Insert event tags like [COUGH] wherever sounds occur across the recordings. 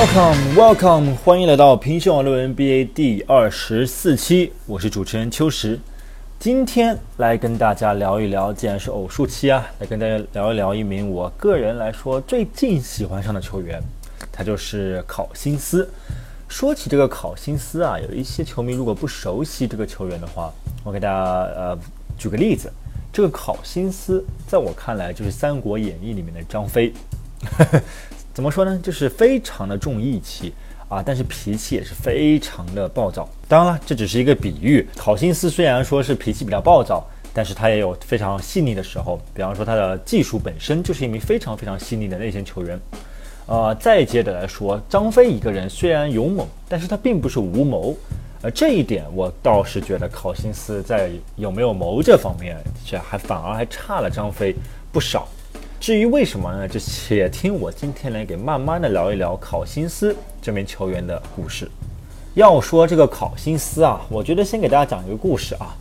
Welcome, welcome，欢迎来到平胸网络 NBA 第二十四期，我是主持人秋实。今天来跟大家聊一聊，既然是偶数期啊，来跟大家聊一聊一名我个人来说最近喜欢上的球员，他就是考辛斯。说起这个考辛斯啊，有一些球迷如果不熟悉这个球员的话，我给大家呃举个例子，这个考辛斯在我看来就是《三国演义》里面的张飞。怎么说呢？就是非常的重义气啊，但是脾气也是非常的暴躁。当然了，这只是一个比喻。考辛斯虽然说是脾气比较暴躁，但是他也有非常细腻的时候。比方说，他的技术本身就是一名非常非常细腻的内线球员。呃，再接着来说，张飞一个人虽然勇猛，但是他并不是无谋。呃，这一点我倒是觉得考辛斯在有没有谋这方面，这还反而还差了张飞不少。至于为什么呢？就且听我今天来给慢慢的聊一聊考辛斯这名球员的故事。要说这个考辛斯啊，我觉得先给大家讲一个故事啊。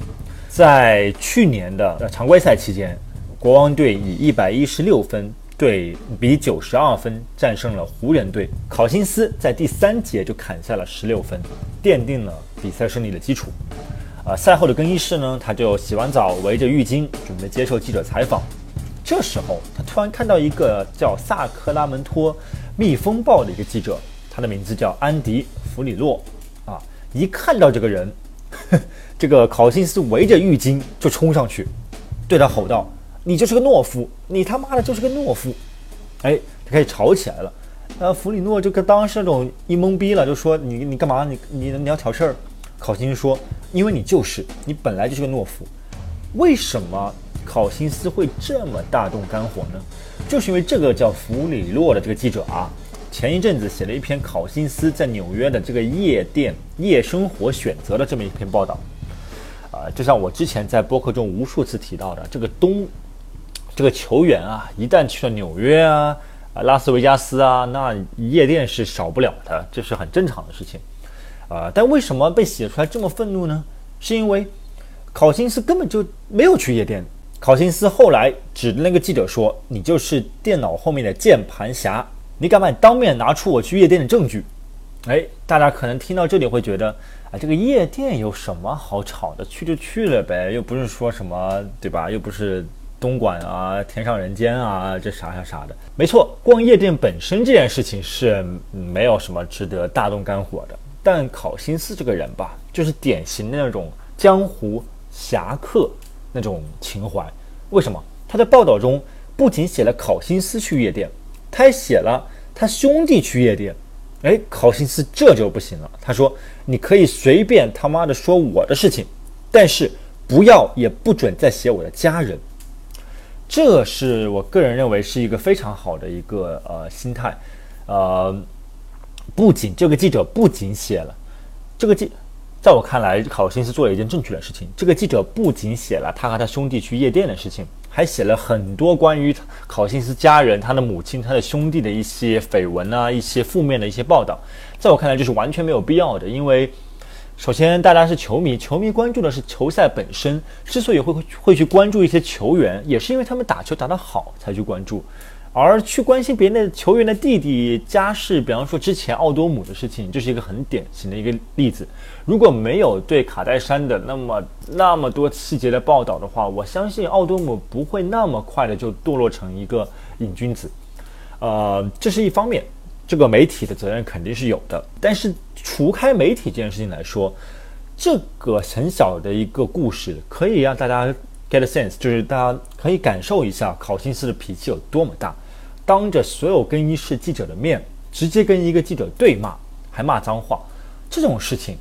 在去年的常规赛期间，国王队以一百一十六分对比九十二分战胜了湖人队。考辛斯在第三节就砍下了十六分，奠定了比赛胜利的基础。啊，赛后的更衣室呢，他就洗完澡，围着浴巾准备接受记者采访。这时候，他突然看到一个叫萨克拉门托蜜蜂报的一个记者，他的名字叫安迪弗里洛。啊，一看到这个人，[LAUGHS] 这个考辛斯围着浴巾就冲上去，对他吼道：“你就是个懦夫！你他妈的就是个懦夫！”哎，他开始吵起来了。呃，弗里诺就跟当时那种一懵逼了，就说：“你你干嘛？你你你要挑事儿？”考辛斯说：“因为你就是，你本来就是个懦夫。为什么？”考辛斯会这么大动肝火呢？就是因为这个叫弗里洛的这个记者啊，前一阵子写了一篇考辛斯在纽约的这个夜店夜生活选择的这么一篇报道。啊，就像我之前在播客中无数次提到的，这个东这个球员啊，一旦去了纽约、啊拉斯维加斯啊，那夜店是少不了的，这是很正常的事情。啊，但为什么被写出来这么愤怒呢？是因为考辛斯根本就没有去夜店。考辛斯后来指着那个记者说：“你就是电脑后面的键盘侠，你敢不敢当面拿出我去夜店的证据？”哎，大家可能听到这里会觉得，啊，这个夜店有什么好吵的？去就去了呗，又不是说什么，对吧？又不是东莞啊，天上人间啊，这啥啥啥的。没错，逛夜店本身这件事情是没有什么值得大动肝火的。但考辛斯这个人吧，就是典型的那种江湖侠客。那种情怀，为什么他在报道中不仅写了考辛斯去夜店，他还写了他兄弟去夜店。哎，考辛斯这就不行了。他说：“你可以随便他妈的说我的事情，但是不要也不准再写我的家人。”这是我个人认为是一个非常好的一个呃心态。呃，不仅这个记者不仅写了这个记。在我看来，考辛斯做了一件正确的事情。这个记者不仅写了他和他兄弟去夜店的事情，还写了很多关于考辛斯家人、他的母亲、他的兄弟的一些绯闻啊，一些负面的一些报道。在我看来，这是完全没有必要的。因为，首先大家是球迷，球迷关注的是球赛本身。之所以会会去关注一些球员，也是因为他们打球打得好才去关注。而去关心别人的球员的弟弟家世，比方说之前奥多姆的事情，这是一个很典型的一个例子。如果没有对卡戴珊的那么那么多细节的报道的话，我相信奥多姆不会那么快的就堕落成一个瘾君子。呃，这是一方面，这个媒体的责任肯定是有的。但是除开媒体这件事情来说，这个很小的一个故事可以让大家。Get a sense，就是大家可以感受一下考辛斯的脾气有多么大，当着所有更衣室记者的面，直接跟一个记者对骂，还骂脏话，这种事情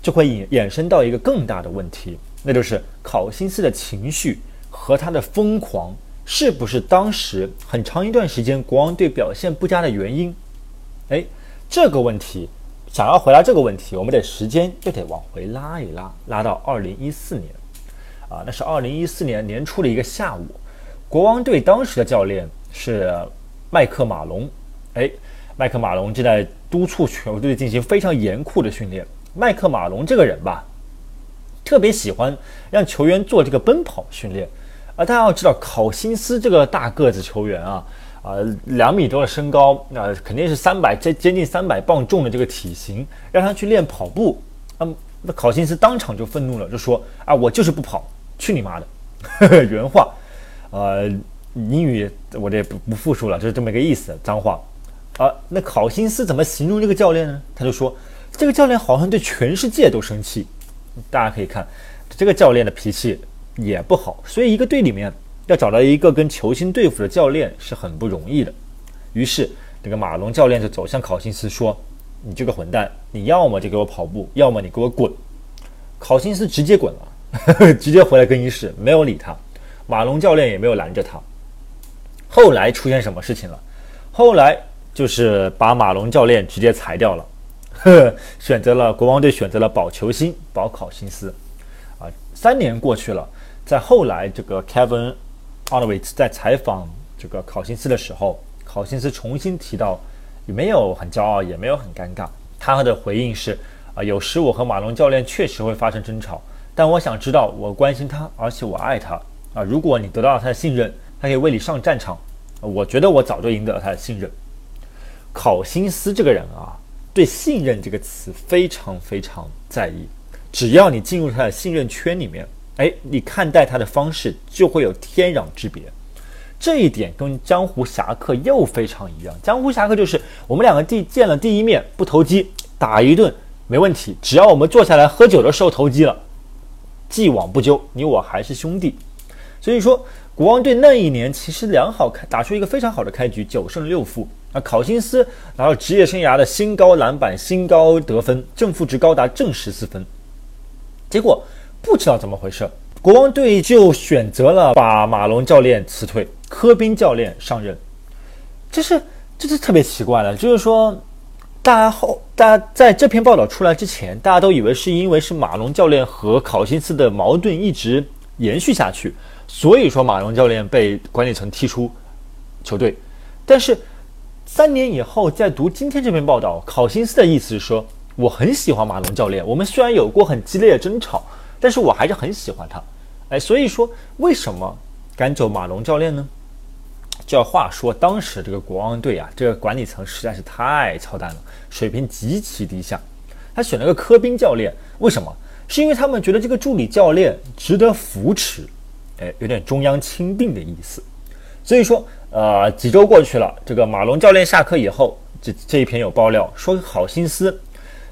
就会引衍生到一个更大的问题，那就是考辛斯的情绪和他的疯狂是不是当时很长一段时间国王队表现不佳的原因？哎，这个问题，想要回答这个问题，我们得时间就得往回拉一拉，拉到二零一四年。啊，那是二零一四年年初的一个下午，国王队当时的教练是麦克马龙。哎，麦克马龙正在督促球队进行非常严酷的训练。麦克马龙这个人吧，特别喜欢让球员做这个奔跑训练。啊，大家要知道，考辛斯这个大个子球员啊，啊，两米多的身高，那肯定是三百接接近三百磅重的这个体型，让他去练跑步，嗯，那考辛斯当场就愤怒了，就说啊，我就是不跑，去你妈的！[LAUGHS] 原话，呃，英语我这不不复述了，就是这么个意思，脏话。啊，那考辛斯怎么形容这个教练呢？他就说，这个教练好像对全世界都生气。大家可以看，这个教练的脾气也不好，所以一个队里面。要找到一个跟球星对付的教练是很不容易的，于是这个马龙教练就走向考辛斯说：“你这个混蛋，你要么就给我跑步，要么你给我滚。”考辛斯直接滚了，[LAUGHS] 直接回来更衣室，没有理他。马龙教练也没有拦着他。后来出现什么事情了？后来就是把马龙教练直接裁掉了，呵 [LAUGHS] 选择了国王队选择了保球星保考辛斯。啊，三年过去了，在后来这个 Kevin。奥德维茨在采访这个考辛斯的时候，考辛斯重新提到，也没有很骄傲，也没有很尴尬。他的回应是：啊，有时我和马龙教练确实会发生争吵，但我想知道，我关心他，而且我爱他。啊，如果你得到了他的信任，他可以为你上战场。我觉得我早就赢得了他的信任。考辛斯这个人啊，对信任这个词非常非常在意。只要你进入他的信任圈里面。哎，你看待他的方式就会有天壤之别，这一点跟江湖侠客又非常一样。江湖侠客就是我们两个第见了第一面不投机，打一顿没问题，只要我们坐下来喝酒的时候投机了，既往不咎，你我还是兄弟。所以说，国王队那一年其实良好开打出一个非常好的开局，九胜六负啊。考辛斯拿到职业生涯的新高篮板、新高得分，正负值高达正十四分，结果。不知道怎么回事，国王队就选择了把马龙教练辞退，科宾教练上任。这是这是特别奇怪的，就是说，大家后大家在这篇报道出来之前，大家都以为是因为是马龙教练和考辛斯的矛盾一直延续下去，所以说马龙教练被管理层踢出球队。但是三年以后再读今天这篇报道，考辛斯的意思是说，我很喜欢马龙教练，我们虽然有过很激烈的争吵。但是我还是很喜欢他，哎，所以说为什么赶走马龙教练呢？这话说，当时这个国王队啊，这个管理层实在是太操蛋了，水平极其低下。他选了个科宾教练，为什么？是因为他们觉得这个助理教练值得扶持，哎，有点中央亲定的意思。所以说，呃，几周过去了，这个马龙教练下课以后，这这一篇有爆料说，好心思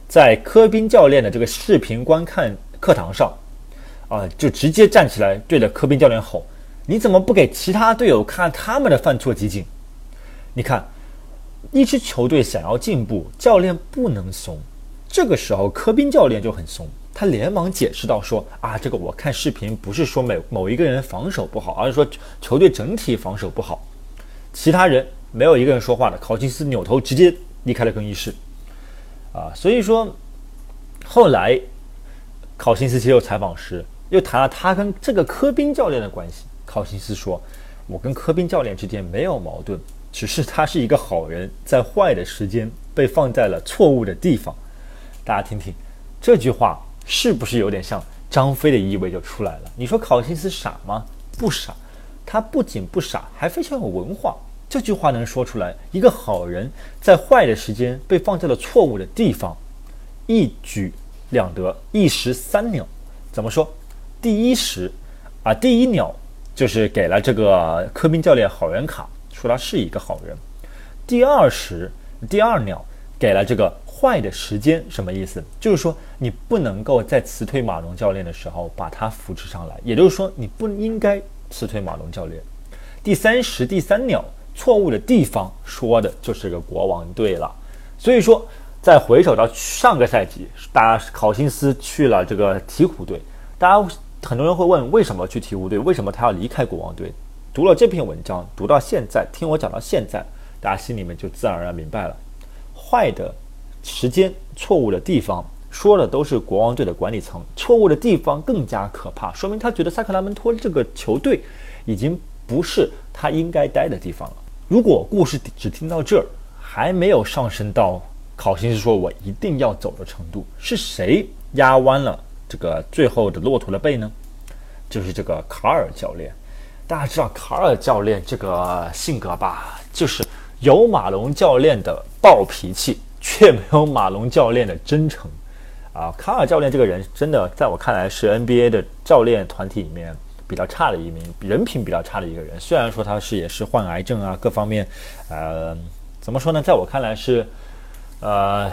在科宾教练的这个视频观看。课堂上，啊，就直接站起来对着科宾教练吼：“你怎么不给其他队友看他们的犯错集锦？”你看，一支球队想要进步，教练不能怂。这个时候，科宾教练就很怂，他连忙解释道：“说啊，这个我看视频不是说某某一个人防守不好，而是说球队整体防守不好。”其他人没有一个人说话的，考辛斯扭头直接离开了更衣室。啊，所以说后来。考辛斯接受采访时，又谈了他跟这个科宾教练的关系。考辛斯说：“我跟科宾教练之间没有矛盾，只是他是一个好人，在坏的时间被放在了错误的地方。”大家听听这句话，是不是有点像张飞的意味就出来了？你说考辛斯傻吗？不傻，他不仅不傻，还非常有文化。这句话能说出来，一个好人在坏的时间被放在了错误的地方，一举。两得一石三鸟，怎么说？第一石啊，第一鸟就是给了这个科宾教练好人卡，说他是一个好人。第二石，第二鸟给了这个坏的时间，什么意思？就是说你不能够在辞退马龙教练的时候把他扶持上来，也就是说你不应该辞退马龙教练。第三石，第三鸟错误的地方说的就是个国王队了，所以说。再回首到上个赛季，大家考辛斯去了这个鹈鹕队，大家很多人会问为什么去鹈鹕队，为什么他要离开国王队？读了这篇文章，读到现在，听我讲到现在，大家心里面就自然而然明白了。坏的时间、错误的地方，说的都是国王队的管理层。错误的地方更加可怕，说明他觉得萨克拉门托这个球队已经不是他应该待的地方了。如果故事只听到这儿，还没有上升到。考辛斯说：“我一定要走的程度是谁压弯了这个最后的骆驼的背呢？就是这个卡尔教练。大家知道卡尔教练这个性格吧，就是有马龙教练的暴脾气，却没有马龙教练的真诚。啊，卡尔教练这个人真的在我看来是 NBA 的教练团体里面比较差的一名，人品比较差的一个人。虽然说他是也是患癌症啊，各方面，呃，怎么说呢？在我看来是，呃，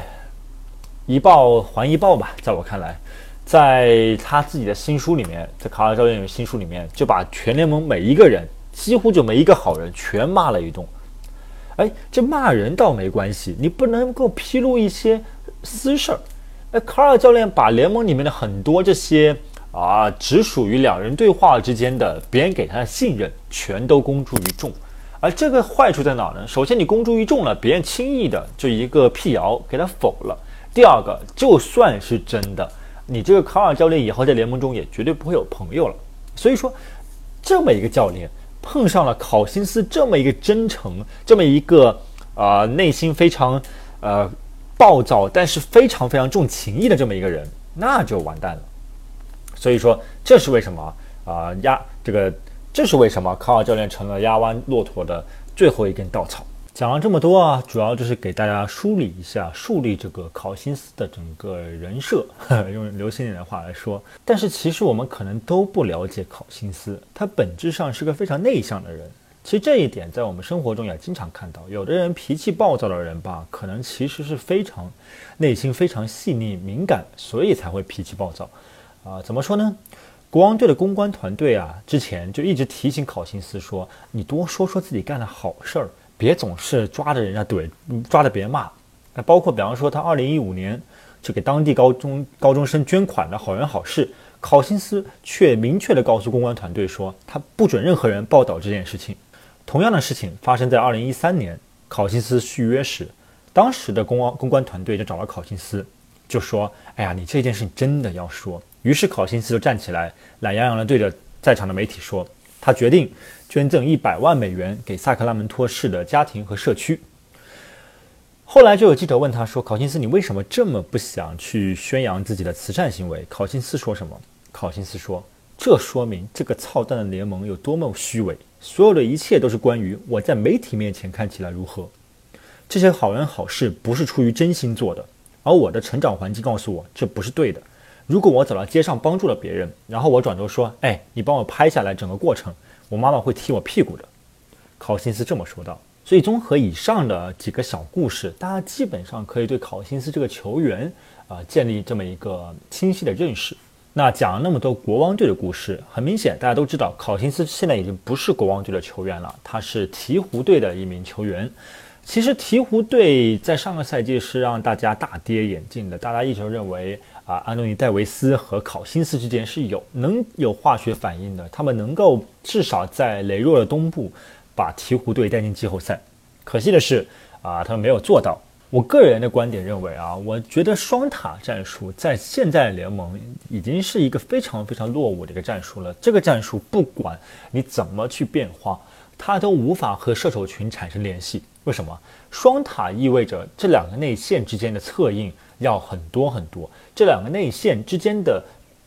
一报还一报吧。在我看来，在他自己的新书里面，在卡尔教练的新书里面，就把全联盟每一个人，几乎就没一个好人，全骂了一顿。哎，这骂人倒没关系，你不能够披露一些私事儿。那卡尔教练把联盟里面的很多这些啊，只属于两人对话之间的别人给他的信任，全都公诸于众。而这个坏处在哪呢？首先，你公诸于众了，别人轻易的就一个辟谣给他否了。第二个，就算是真的，你这个卡尔教练以后在联盟中也绝对不会有朋友了。所以说，这么一个教练碰上了考辛斯这么一个真诚，这么一个啊，内心非常呃。暴躁，但是非常非常重情义的这么一个人，那就完蛋了。所以说，这是为什么啊？压这个，这是为什么卡尔教练成了压弯骆驼的最后一根稻草。讲了这么多啊，主要就是给大家梳理一下、树立这个考辛斯的整个人设，[LAUGHS] 用流行点的话来说。但是其实我们可能都不了解考辛斯，他本质上是个非常内向的人。其实这一点在我们生活中也经常看到，有的人脾气暴躁的人吧，可能其实是非常内心非常细腻敏感，所以才会脾气暴躁。啊，怎么说呢？国王队的公关团队啊，之前就一直提醒考辛斯说：“你多说说自己干的好事儿，别总是抓着人家怼，抓着别人骂。”那包括比方说他二零一五年就给当地高中高中生捐款的好人好事，考辛斯却明确的告诉公关团队说，他不准任何人报道这件事情。同样的事情发生在二零一三年，考辛斯续约时，当时的公关公关团队就找到考辛斯，就说：“哎呀，你这件事情真的要说。”于是考辛斯就站起来，懒洋洋地对着在场的媒体说：“他决定捐赠一百万美元给萨克拉门托市的家庭和社区。”后来就有记者问他说：“考辛斯，你为什么这么不想去宣扬自己的慈善行为？”考辛斯说什么？考辛斯说：“这说明这个操蛋的联盟有多么虚伪。”所有的一切都是关于我在媒体面前看起来如何。这些好人好事不是出于真心做的，而我的成长环境告诉我这不是对的。如果我走到街上帮助了别人，然后我转头说：“哎，你帮我拍下来整个过程，我妈妈会踢我屁股的。”考辛斯这么说道。所以综合以上的几个小故事，大家基本上可以对考辛斯这个球员啊建立这么一个清晰的认识。那讲了那么多国王队的故事，很明显，大家都知道考辛斯现在已经不是国王队的球员了，他是鹈鹕队的一名球员。其实鹈鹕队在上个赛季是让大家大跌眼镜的，大家一直认为啊，安东尼戴维斯和考辛斯之间是有能有化学反应的，他们能够至少在羸弱的东部把鹈鹕队带进季后赛。可惜的是啊，他们没有做到。我个人的观点认为啊，我觉得双塔战术在现在联盟已经是一个非常非常落伍的一个战术了。这个战术不管你怎么去变化，它都无法和射手群产生联系。为什么？双塔意味着这两个内线之间的策应要很多很多，这两个内线之间的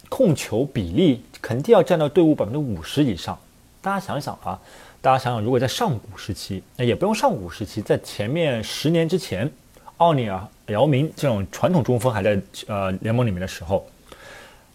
控球比例肯定要占到队伍百分之五十以上。大家想想啊，大家想想，如果在上古时期，那也不用上古时期，在前面十年之前。奥尼尔、姚明这种传统中锋还在呃联盟里面的时候，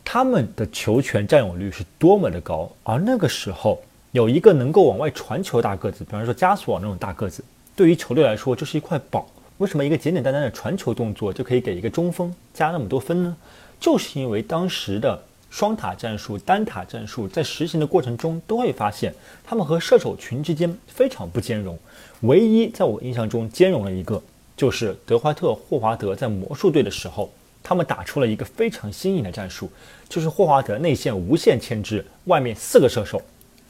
他们的球权占有率是多么的高。而那个时候有一个能够往外传球的大个子，比方说加索尔那种大个子，对于球队来说就是一块宝。为什么一个简简单单的传球动作就可以给一个中锋加那么多分呢？就是因为当时的双塔战术、单塔战术在实行的过程中都会发现，他们和射手群之间非常不兼容。唯一在我印象中兼容了一个。就是德怀特·霍华德在魔术队的时候，他们打出了一个非常新颖的战术，就是霍华德内线无限牵制，外面四个射手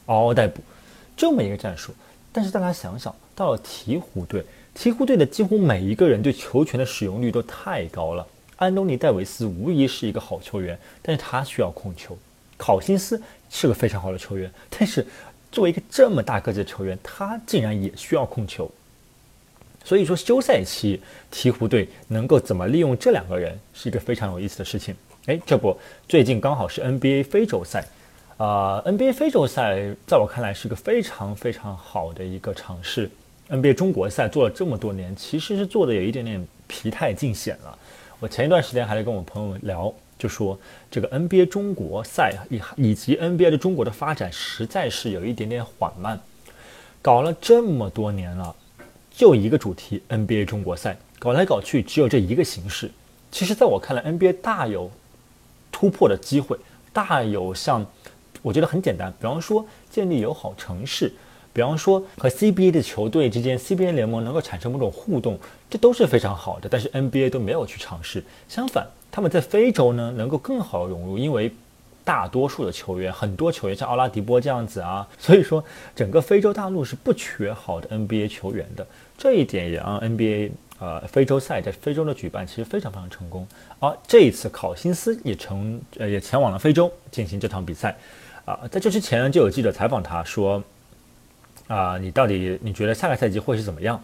嗷嗷待哺，这么一个战术。但是大家想想，到了鹈鹕队，鹈鹕队的几乎每一个人对球权的使用率都太高了。安东尼·戴维斯无疑是一个好球员，但是他需要控球。考辛斯是个非常好的球员，但是作为一个这么大个子的球员，他竟然也需要控球。所以说休赛期鹈鹕队能够怎么利用这两个人是一个非常有意思的事情。哎，这不，最近刚好是 NBA 非洲赛，啊，NBA 非洲赛在我看来是一个非常非常好的一个尝试。NBA 中国赛做了这么多年，其实是做的有一点点疲态尽显了。我前一段时间还在跟我朋友聊，就说这个 NBA 中国赛以以及 NBA 的中国的发展实在是有一点点缓慢。搞了这么多年了，就一个主题 NBA 中国赛，搞来搞去只有这一个形式。其实，在我看来，NBA 大有突破的机会，大有像。我觉得很简单，比方说建立友好城市，比方说和 CBA 的球队之间 CBA 联盟能够产生某种互动，这都是非常好的。但是 NBA 都没有去尝试，相反，他们在非洲呢能够更好融入，因为大多数的球员，很多球员像奥拉迪波这样子啊，[LAUGHS] 所以说整个非洲大陆是不缺好的 NBA 球员的。这一点也让 NBA 呃非洲赛在非洲的举办其实非常非常成功。而这一次考辛斯也成呃也前往了非洲进行这场比赛。啊，在这之前，就有记者采访他说：“啊，你到底你觉得下个赛季会是怎么样？”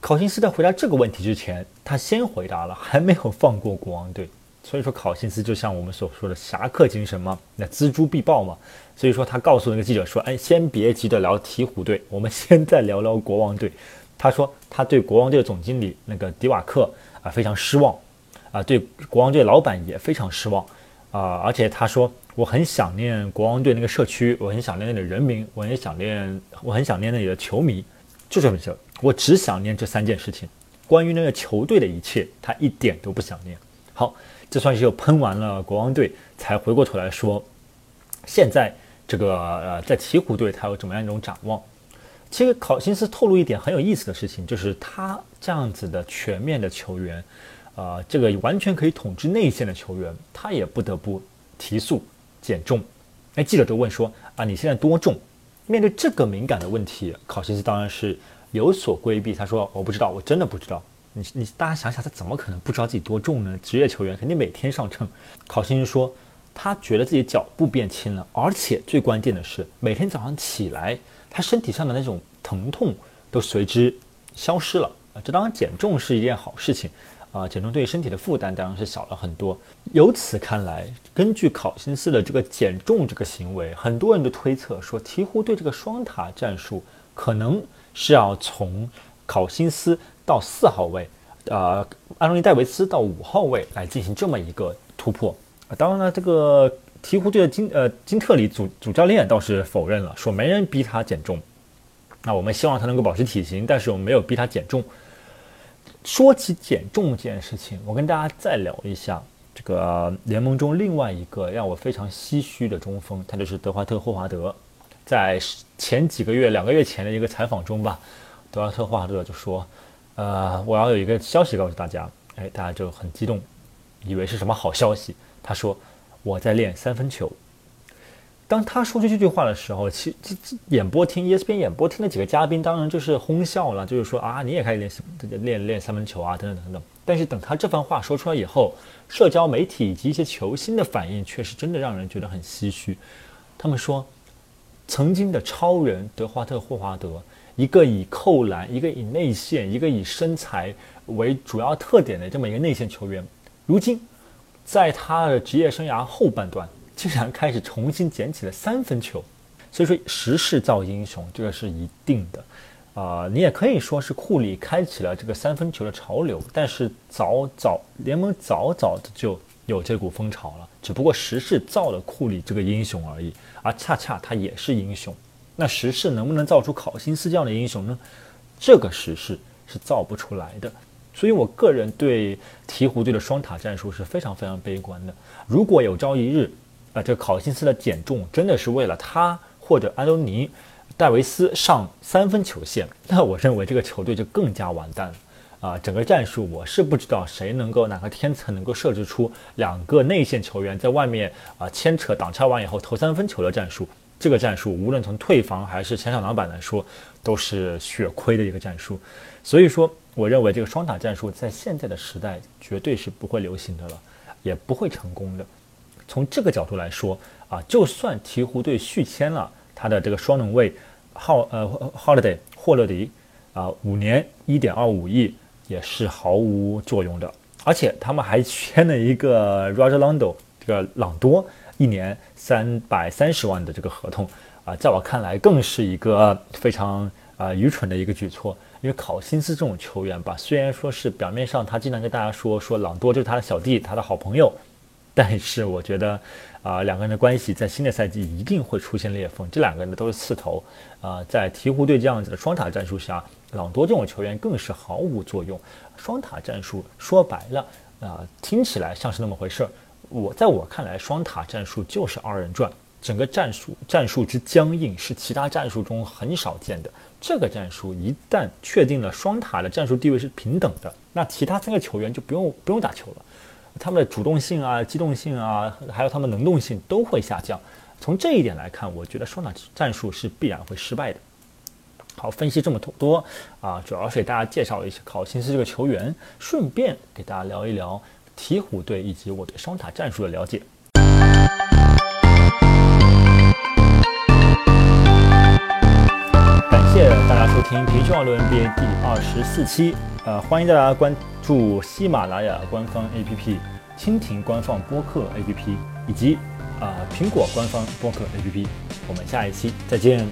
考辛斯在回答这个问题之前，他先回答了，还没有放过国王队。所以说，考辛斯就像我们所说的侠客精神嘛，那锱铢必报嘛。所以说，他告诉那个记者说：“哎，先别急着聊鹈鹕队，我们先再聊聊国王队。”他说他对国王队的总经理那个迪瓦克啊非常失望，啊，对国王队老板也非常失望，啊，而且他说。我很想念国王队那个社区，我很想念那里的人民，我很想念，我很想念那里的球迷，就这么事。我只想念这三件事情。关于那个球队的一切，他一点都不想念。好，这算是又喷完了国王队，才回过头来说，现在这个呃，在鹈鹕队他有怎么样一种展望？其实考辛斯透露一点很有意思的事情，就是他这样子的全面的球员，呃，这个完全可以统治内线的球员，他也不得不提速。减重，哎，记者就问说啊，你现在多重？面对这个敏感的问题，考辛斯当然是有所规避。他说我不知道，我真的不知道。你你大家想想，他怎么可能不知道自己多重呢？职业球员肯定每天上称。考辛斯说，他觉得自己脚步变轻了，而且最关键的是，每天早上起来，他身体上的那种疼痛都随之消失了啊。这当然减重是一件好事情。啊，减重对身体的负担当然是小了很多。由此看来，根据考辛斯的这个减重这个行为，很多人都推测说，鹈鹕队这个双塔战术可能是要从考辛斯到四号位，呃，安东尼戴维斯到五号位来进行这么一个突破。啊，当然了，这个鹈鹕队的金呃金特里主主教练倒是否认了，说没人逼他减重。那我们希望他能够保持体型，但是我们没有逼他减重。说起减重这件事情，我跟大家再聊一下这个联盟中另外一个让我非常唏嘘的中锋，他就是德怀特·霍华德。在前几个月、两个月前的一个采访中吧，德怀特·霍华德就说：“呃，我要有一个消息告诉大家。”哎，大家就很激动，以为是什么好消息。他说：“我在练三分球。”当他说出这句话的时候，其这这演播厅 ESPN 演播厅的几个嘉宾当然就是哄笑了，就是说啊，你也开始练练练三分球啊，等等等等。但是等他这番话说出来以后，社交媒体以及一些球星的反应却是真的让人觉得很唏嘘。他们说，曾经的超人德华特霍华德，一个以扣篮、一个以内线、一个以身材为主要特点的这么一个内线球员，如今在他的职业生涯后半段。竟然开始重新捡起了三分球，所以说时势造英雄，这个是一定的，啊，你也可以说是库里开启了这个三分球的潮流，但是早早联盟早早的就有这股风潮了，只不过时势造了库里这个英雄而已，而恰恰他也是英雄，那时势能不能造出考辛斯这样的英雄呢？这个时势是造不出来的，所以我个人对鹈鹕队的双塔战术是非常非常悲观的，如果有朝一日。啊，这个考辛斯的减重真的是为了他或者安东尼·戴维斯上三分球线，那我认为这个球队就更加完蛋了。啊，整个战术我是不知道谁能够哪个天才能够设置出两个内线球员在外面啊牵扯挡拆完以后投三分球的战术。这个战术无论从退防还是前场篮板来说，都是血亏的一个战术。所以说，我认为这个双打战术在现在的时代绝对是不会流行的了，也不会成功的。从这个角度来说啊，就算鹈鹕队续签了他的这个双能卫，浩呃 Holiday 霍勒迪啊，五年一点二五亿也是毫无作用的。而且他们还签了一个 Roger Londo 这个朗多，一年三百三十万的这个合同啊，在我看来更是一个非常啊愚蠢的一个举措。因为考辛斯这种球员吧，虽然说是表面上他经常跟大家说说朗多就是他的小弟，他的好朋友，但是我觉得啊两个人的关系在新的赛季一定会出现裂缝。这两个人呢都是刺头啊，在鹈鹕队这样子的双塔战术下，朗多这种球员更是毫无作用。双塔战术说白了啊，听起来像是那么回事儿。我在我看来，双塔战术就是二人转，整个战术战术之僵硬是其他战术中很少见的。这个战术一旦确定了双塔的战术地位是平等的，那其他三个球员就不用不用打球了，他们的主动性啊、机动性啊，还有他们能动性都会下降。从这一点来看，我觉得双塔战术是必然会失败的。好，分析这么多啊，主要是给大家介绍一下考辛斯这个球员，顺便给大家聊一聊。鹈鹕队以及我对双塔战术的了解。收听《平胸网络 NBA》第二十四期。呃，欢迎大家关注喜马拉雅官方 APP、蜻蜓官方播客 APP 以及啊苹果官方播客 APP。我们下一期再见。